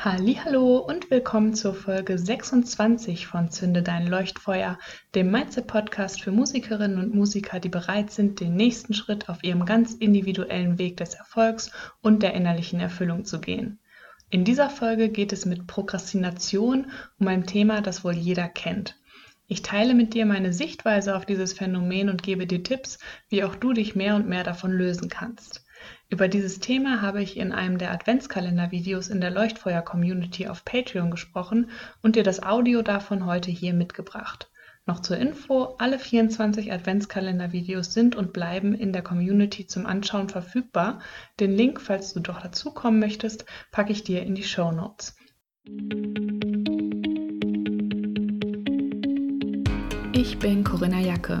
Hallo und willkommen zur Folge 26 von Zünde dein Leuchtfeuer, dem Mindset-Podcast für Musikerinnen und Musiker, die bereit sind, den nächsten Schritt auf ihrem ganz individuellen Weg des Erfolgs und der innerlichen Erfüllung zu gehen. In dieser Folge geht es mit Prokrastination um ein Thema, das wohl jeder kennt. Ich teile mit dir meine Sichtweise auf dieses Phänomen und gebe dir Tipps, wie auch du dich mehr und mehr davon lösen kannst. Über dieses Thema habe ich in einem der Adventskalender-Videos in der Leuchtfeuer-Community auf Patreon gesprochen und dir das Audio davon heute hier mitgebracht. Noch zur Info, alle 24 Adventskalender-Videos sind und bleiben in der Community zum Anschauen verfügbar. Den Link, falls du doch dazukommen möchtest, packe ich dir in die Show Notes. Ich bin Corinna Jacke.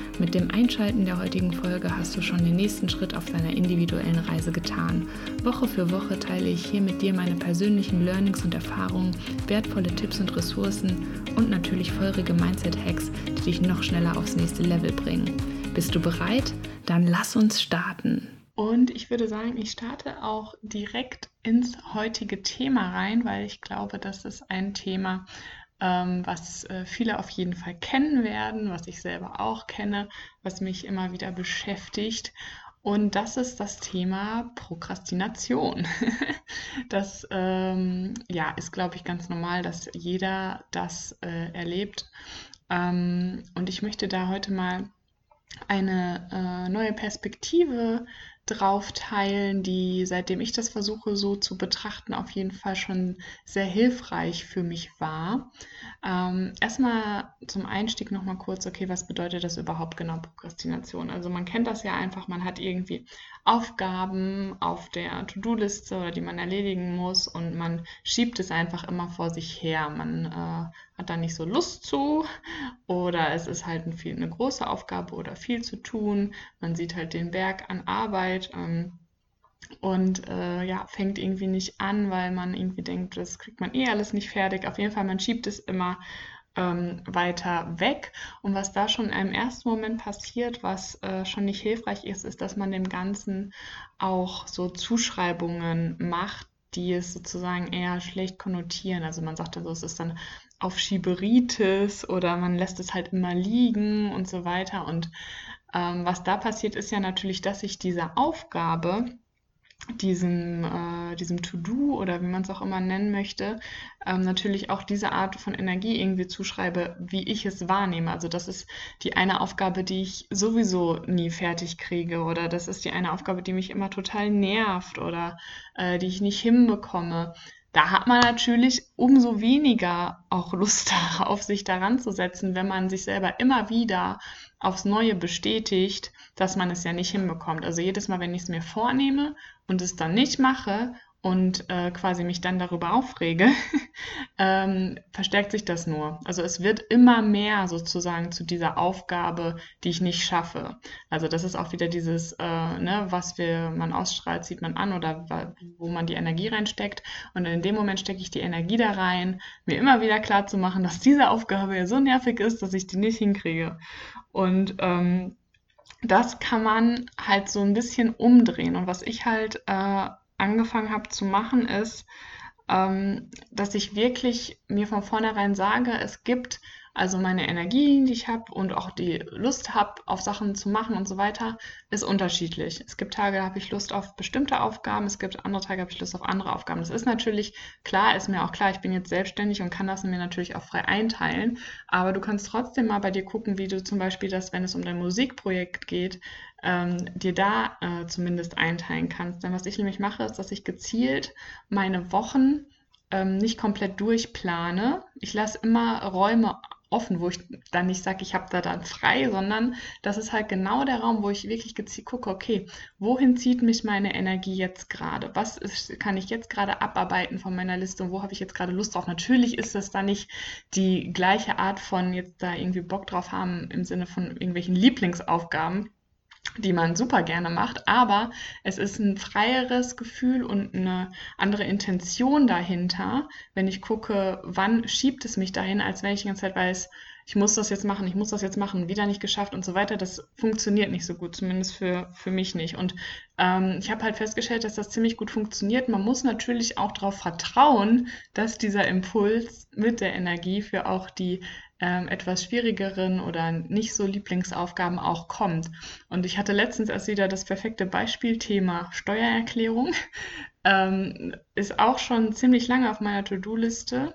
Mit dem Einschalten der heutigen Folge hast du schon den nächsten Schritt auf deiner individuellen Reise getan. Woche für Woche teile ich hier mit dir meine persönlichen Learnings und Erfahrungen, wertvolle Tipps und Ressourcen und natürlich feurige Mindset-Hacks, die dich noch schneller aufs nächste Level bringen. Bist du bereit? Dann lass uns starten. Und ich würde sagen, ich starte auch direkt ins heutige Thema rein, weil ich glaube, das ist ein Thema, was äh, viele auf jeden Fall kennen werden, was ich selber auch kenne, was mich immer wieder beschäftigt. Und das ist das Thema Prokrastination. das ähm, ja, ist, glaube ich, ganz normal, dass jeder das äh, erlebt. Ähm, und ich möchte da heute mal eine äh, neue Perspektive drauf teilen, die, seitdem ich das versuche so zu betrachten, auf jeden Fall schon sehr hilfreich für mich war. Ähm, erstmal zum Einstieg nochmal kurz, okay, was bedeutet das überhaupt genau Prokrastination? Also man kennt das ja einfach, man hat irgendwie Aufgaben auf der To-Do-Liste oder die man erledigen muss und man schiebt es einfach immer vor sich her. Man äh, hat da nicht so Lust zu oder es ist halt ein viel, eine große Aufgabe oder viel zu tun. Man sieht halt den Berg an Arbeit. Ähm, und äh, ja, fängt irgendwie nicht an, weil man irgendwie denkt, das kriegt man eh alles nicht fertig. Auf jeden Fall, man schiebt es immer ähm, weiter weg. Und was da schon einem ersten Moment passiert, was äh, schon nicht hilfreich ist, ist, dass man dem Ganzen auch so Zuschreibungen macht, die es sozusagen eher schlecht konnotieren. Also man sagt also, es ist dann auf Schieberitis oder man lässt es halt immer liegen und so weiter. Und ähm, was da passiert, ist ja natürlich, dass sich diese Aufgabe, diesem, äh, diesem To-Do oder wie man es auch immer nennen möchte, ähm, natürlich auch diese Art von Energie irgendwie zuschreibe, wie ich es wahrnehme. Also das ist die eine Aufgabe, die ich sowieso nie fertig kriege oder das ist die eine Aufgabe, die mich immer total nervt oder äh, die ich nicht hinbekomme. Da hat man natürlich umso weniger auch Lust darauf, sich daran zu setzen, wenn man sich selber immer wieder aufs Neue bestätigt, dass man es ja nicht hinbekommt. Also jedes Mal, wenn ich es mir vornehme und es dann nicht mache und äh, quasi mich dann darüber aufrege, ähm, verstärkt sich das nur. Also es wird immer mehr sozusagen zu dieser Aufgabe, die ich nicht schaffe. Also das ist auch wieder dieses, äh, ne, was wir, man ausstrahlt, sieht man an oder wo man die Energie reinsteckt. Und in dem Moment stecke ich die Energie da rein, mir immer wieder klar zu machen, dass diese Aufgabe ja so nervig ist, dass ich die nicht hinkriege. Und ähm, das kann man halt so ein bisschen umdrehen. Und was ich halt äh, angefangen habe zu machen, ist, ähm, dass ich wirklich mir von vornherein sage, es gibt also meine Energie, die ich habe und auch die Lust habe, auf Sachen zu machen und so weiter, ist unterschiedlich. Es gibt Tage, da habe ich Lust auf bestimmte Aufgaben, es gibt andere Tage, habe ich Lust auf andere Aufgaben. Das ist natürlich klar, ist mir auch klar, ich bin jetzt selbstständig und kann das mir natürlich auch frei einteilen. Aber du kannst trotzdem mal bei dir gucken, wie du zum Beispiel das, wenn es um dein Musikprojekt geht, ähm, dir da äh, zumindest einteilen kannst. Denn was ich nämlich mache, ist, dass ich gezielt meine Wochen ähm, nicht komplett durchplane. Ich lasse immer Räume offen, wo ich dann nicht sage, ich habe da dann frei, sondern das ist halt genau der Raum, wo ich wirklich gucke, okay, wohin zieht mich meine Energie jetzt gerade? Was ist, kann ich jetzt gerade abarbeiten von meiner Liste und wo habe ich jetzt gerade Lust drauf? Natürlich ist das da nicht die gleiche Art von jetzt da irgendwie Bock drauf haben im Sinne von irgendwelchen Lieblingsaufgaben, die man super gerne macht, aber es ist ein freieres Gefühl und eine andere Intention dahinter, wenn ich gucke, wann schiebt es mich dahin, als wenn ich die ganze Zeit weiß, ich muss das jetzt machen, ich muss das jetzt machen, wieder nicht geschafft und so weiter. Das funktioniert nicht so gut, zumindest für, für mich nicht. Und ähm, ich habe halt festgestellt, dass das ziemlich gut funktioniert. Man muss natürlich auch darauf vertrauen, dass dieser Impuls mit der Energie für auch die ähm, etwas schwierigeren oder nicht so Lieblingsaufgaben auch kommt. Und ich hatte letztens erst wieder das perfekte Beispielthema Steuererklärung. Ähm, ist auch schon ziemlich lange auf meiner To-Do-Liste.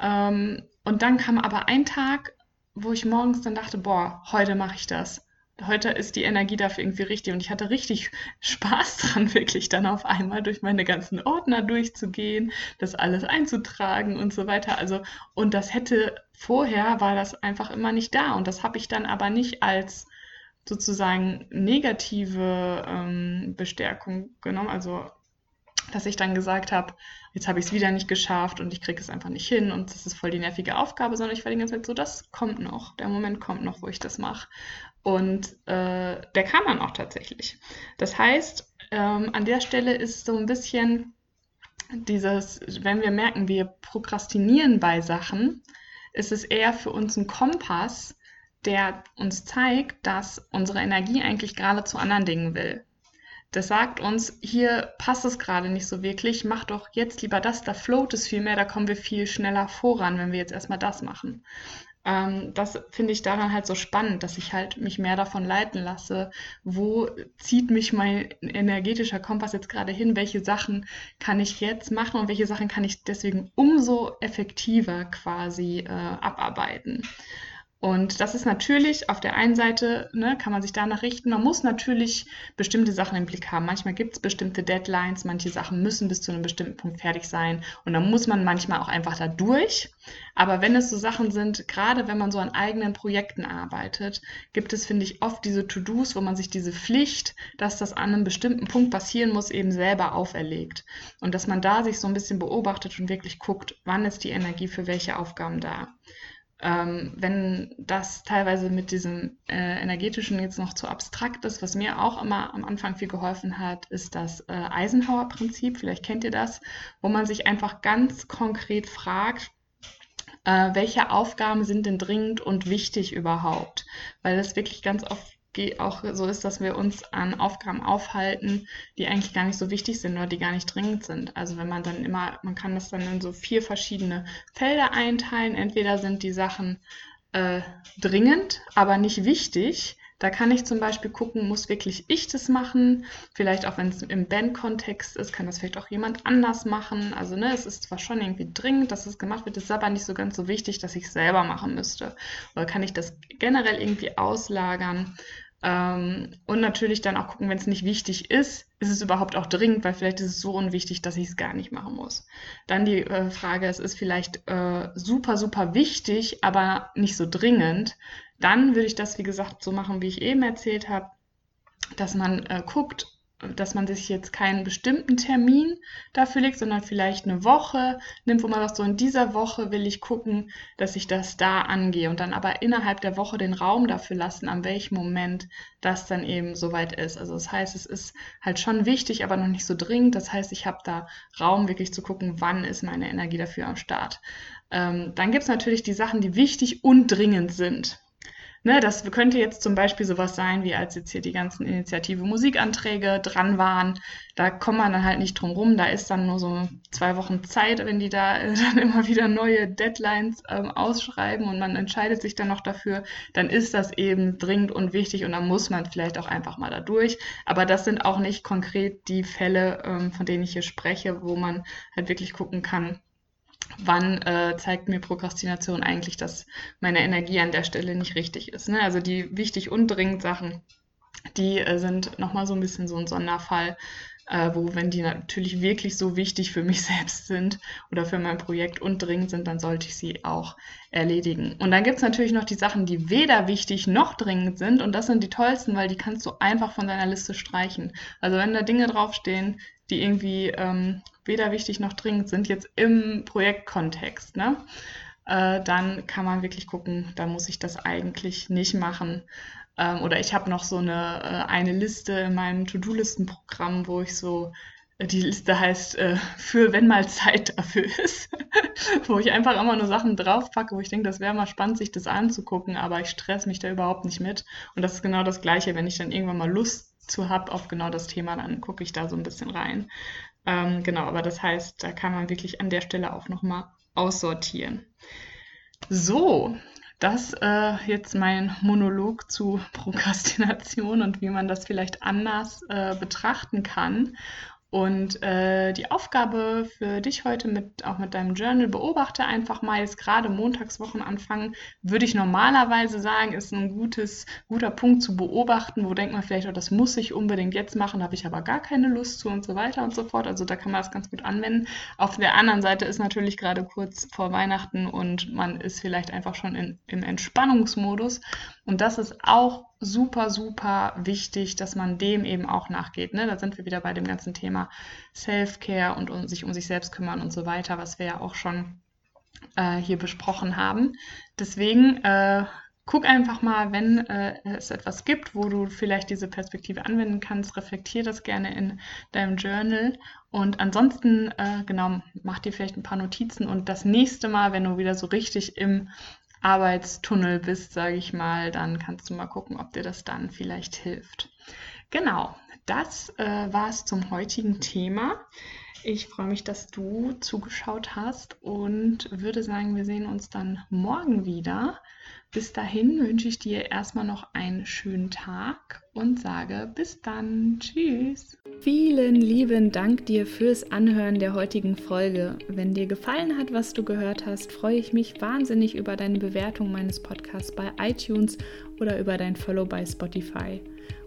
Ähm, und dann kam aber ein Tag, wo ich morgens dann dachte, boah, heute mache ich das heute ist die Energie dafür irgendwie richtig. Und ich hatte richtig Spaß dran, wirklich dann auf einmal durch meine ganzen Ordner durchzugehen, das alles einzutragen und so weiter. Also, und das hätte vorher war das einfach immer nicht da. Und das habe ich dann aber nicht als sozusagen negative ähm, Bestärkung genommen. Also dass ich dann gesagt habe, jetzt habe ich es wieder nicht geschafft und ich kriege es einfach nicht hin und das ist voll die nervige Aufgabe, sondern ich war die ganze Zeit so, das kommt noch, der Moment kommt noch, wo ich das mache. Und äh, der kam dann auch tatsächlich. Das heißt, ähm, an der Stelle ist so ein bisschen dieses, wenn wir merken, wir prokrastinieren bei Sachen, ist es eher für uns ein Kompass, der uns zeigt, dass unsere Energie eigentlich gerade zu anderen Dingen will. Das sagt uns, hier passt es gerade nicht so wirklich, mach doch jetzt lieber das, da float es viel mehr, da kommen wir viel schneller voran, wenn wir jetzt erstmal das machen. Ähm, das finde ich daran halt so spannend, dass ich halt mich mehr davon leiten lasse, wo zieht mich mein energetischer Kompass jetzt gerade hin, welche Sachen kann ich jetzt machen und welche Sachen kann ich deswegen umso effektiver quasi äh, abarbeiten. Und das ist natürlich auf der einen Seite, ne, kann man sich danach richten. Man muss natürlich bestimmte Sachen im Blick haben. Manchmal gibt es bestimmte Deadlines, manche Sachen müssen bis zu einem bestimmten Punkt fertig sein. Und dann muss man manchmal auch einfach da durch. Aber wenn es so Sachen sind, gerade wenn man so an eigenen Projekten arbeitet, gibt es, finde ich, oft diese To-Dos, wo man sich diese Pflicht, dass das an einem bestimmten Punkt passieren muss, eben selber auferlegt. Und dass man da sich so ein bisschen beobachtet und wirklich guckt, wann ist die Energie für welche Aufgaben da. Ähm, wenn das teilweise mit diesem äh, energetischen jetzt noch zu abstrakt ist, was mir auch immer am Anfang viel geholfen hat, ist das äh, Eisenhower-Prinzip. Vielleicht kennt ihr das, wo man sich einfach ganz konkret fragt, äh, welche Aufgaben sind denn dringend und wichtig überhaupt? Weil das wirklich ganz oft auch so ist, dass wir uns an Aufgaben aufhalten, die eigentlich gar nicht so wichtig sind oder die gar nicht dringend sind. Also wenn man dann immer, man kann das dann in so vier verschiedene Felder einteilen. Entweder sind die Sachen äh, dringend, aber nicht wichtig. Da kann ich zum Beispiel gucken, muss wirklich ich das machen? Vielleicht auch wenn es im Band-Kontext ist, kann das vielleicht auch jemand anders machen. Also ne, es ist zwar schon irgendwie dringend, dass es gemacht wird, ist aber nicht so ganz so wichtig, dass ich es selber machen müsste. Oder kann ich das generell irgendwie auslagern? Ähm, und natürlich dann auch gucken, wenn es nicht wichtig ist, ist es überhaupt auch dringend, weil vielleicht ist es so unwichtig, dass ich es gar nicht machen muss. Dann die äh, Frage, es ist vielleicht äh, super, super wichtig, aber nicht so dringend. Dann würde ich das, wie gesagt, so machen, wie ich eben erzählt habe, dass man äh, guckt, dass man sich jetzt keinen bestimmten Termin dafür legt, sondern vielleicht eine Woche nimmt, wo man sagt, so in dieser Woche will ich gucken, dass ich das da angehe und dann aber innerhalb der Woche den Raum dafür lassen, an welchem Moment das dann eben soweit ist. Also das heißt, es ist halt schon wichtig, aber noch nicht so dringend. Das heißt, ich habe da Raum wirklich zu gucken, wann ist meine Energie dafür am Start. Ähm, dann gibt es natürlich die Sachen, die wichtig und dringend sind. Ne, das könnte jetzt zum Beispiel sowas sein, wie als jetzt hier die ganzen Initiative Musikanträge dran waren. Da kommt man dann halt nicht drum rum. Da ist dann nur so zwei Wochen Zeit, wenn die da äh, dann immer wieder neue Deadlines ähm, ausschreiben und man entscheidet sich dann noch dafür, dann ist das eben dringend und wichtig und dann muss man vielleicht auch einfach mal da durch. Aber das sind auch nicht konkret die Fälle, ähm, von denen ich hier spreche, wo man halt wirklich gucken kann, wann äh, zeigt mir Prokrastination eigentlich, dass meine Energie an der Stelle nicht richtig ist. Ne? Also die wichtig und dringend Sachen, die äh, sind nochmal so ein bisschen so ein Sonderfall, äh, wo wenn die natürlich wirklich so wichtig für mich selbst sind oder für mein Projekt und dringend sind, dann sollte ich sie auch erledigen. Und dann gibt es natürlich noch die Sachen, die weder wichtig noch dringend sind und das sind die tollsten, weil die kannst du einfach von deiner Liste streichen. Also wenn da Dinge draufstehen, die irgendwie ähm, weder wichtig noch dringend sind, jetzt im Projektkontext, ne? Äh, dann kann man wirklich gucken, da muss ich das eigentlich nicht machen. Ähm, oder ich habe noch so eine, äh, eine Liste in meinem To-Do-Listen-Programm, wo ich so die Liste heißt äh, für wenn mal Zeit dafür ist, wo ich einfach immer nur Sachen draufpacke, wo ich denke, das wäre mal spannend, sich das anzugucken, aber ich stress mich da überhaupt nicht mit. Und das ist genau das Gleiche, wenn ich dann irgendwann mal Lust zu habe auf genau das Thema, dann gucke ich da so ein bisschen rein. Ähm, genau, aber das heißt, da kann man wirklich an der Stelle auch nochmal aussortieren. So, das äh, jetzt mein Monolog zu Prokrastination und wie man das vielleicht anders äh, betrachten kann. Und äh, die Aufgabe für dich heute mit auch mit deinem Journal, beobachte einfach mal jetzt gerade Montagswochen anfangen, würde ich normalerweise sagen, ist ein gutes, guter Punkt zu beobachten, wo denkt man vielleicht, oh, das muss ich unbedingt jetzt machen, habe ich aber gar keine Lust zu und so weiter und so fort. Also da kann man das ganz gut anwenden. Auf der anderen Seite ist natürlich gerade kurz vor Weihnachten und man ist vielleicht einfach schon in, im Entspannungsmodus. Und das ist auch super, super wichtig, dass man dem eben auch nachgeht. Ne? Da sind wir wieder bei dem ganzen Thema Self-Care und um, sich um sich selbst kümmern und so weiter, was wir ja auch schon äh, hier besprochen haben. Deswegen äh, guck einfach mal, wenn äh, es etwas gibt, wo du vielleicht diese Perspektive anwenden kannst, reflektier das gerne in deinem Journal. Und ansonsten, äh, genau, mach dir vielleicht ein paar Notizen und das nächste Mal, wenn du wieder so richtig im Arbeitstunnel bist, sage ich mal, dann kannst du mal gucken, ob dir das dann vielleicht hilft. Genau, das äh, war es zum heutigen Thema. Ich freue mich, dass du zugeschaut hast und würde sagen, wir sehen uns dann morgen wieder. Bis dahin wünsche ich dir erstmal noch einen schönen Tag und sage bis dann. Tschüss. Vielen lieben Dank dir fürs Anhören der heutigen Folge. Wenn dir gefallen hat, was du gehört hast, freue ich mich wahnsinnig über deine Bewertung meines Podcasts bei iTunes oder über dein Follow bei Spotify.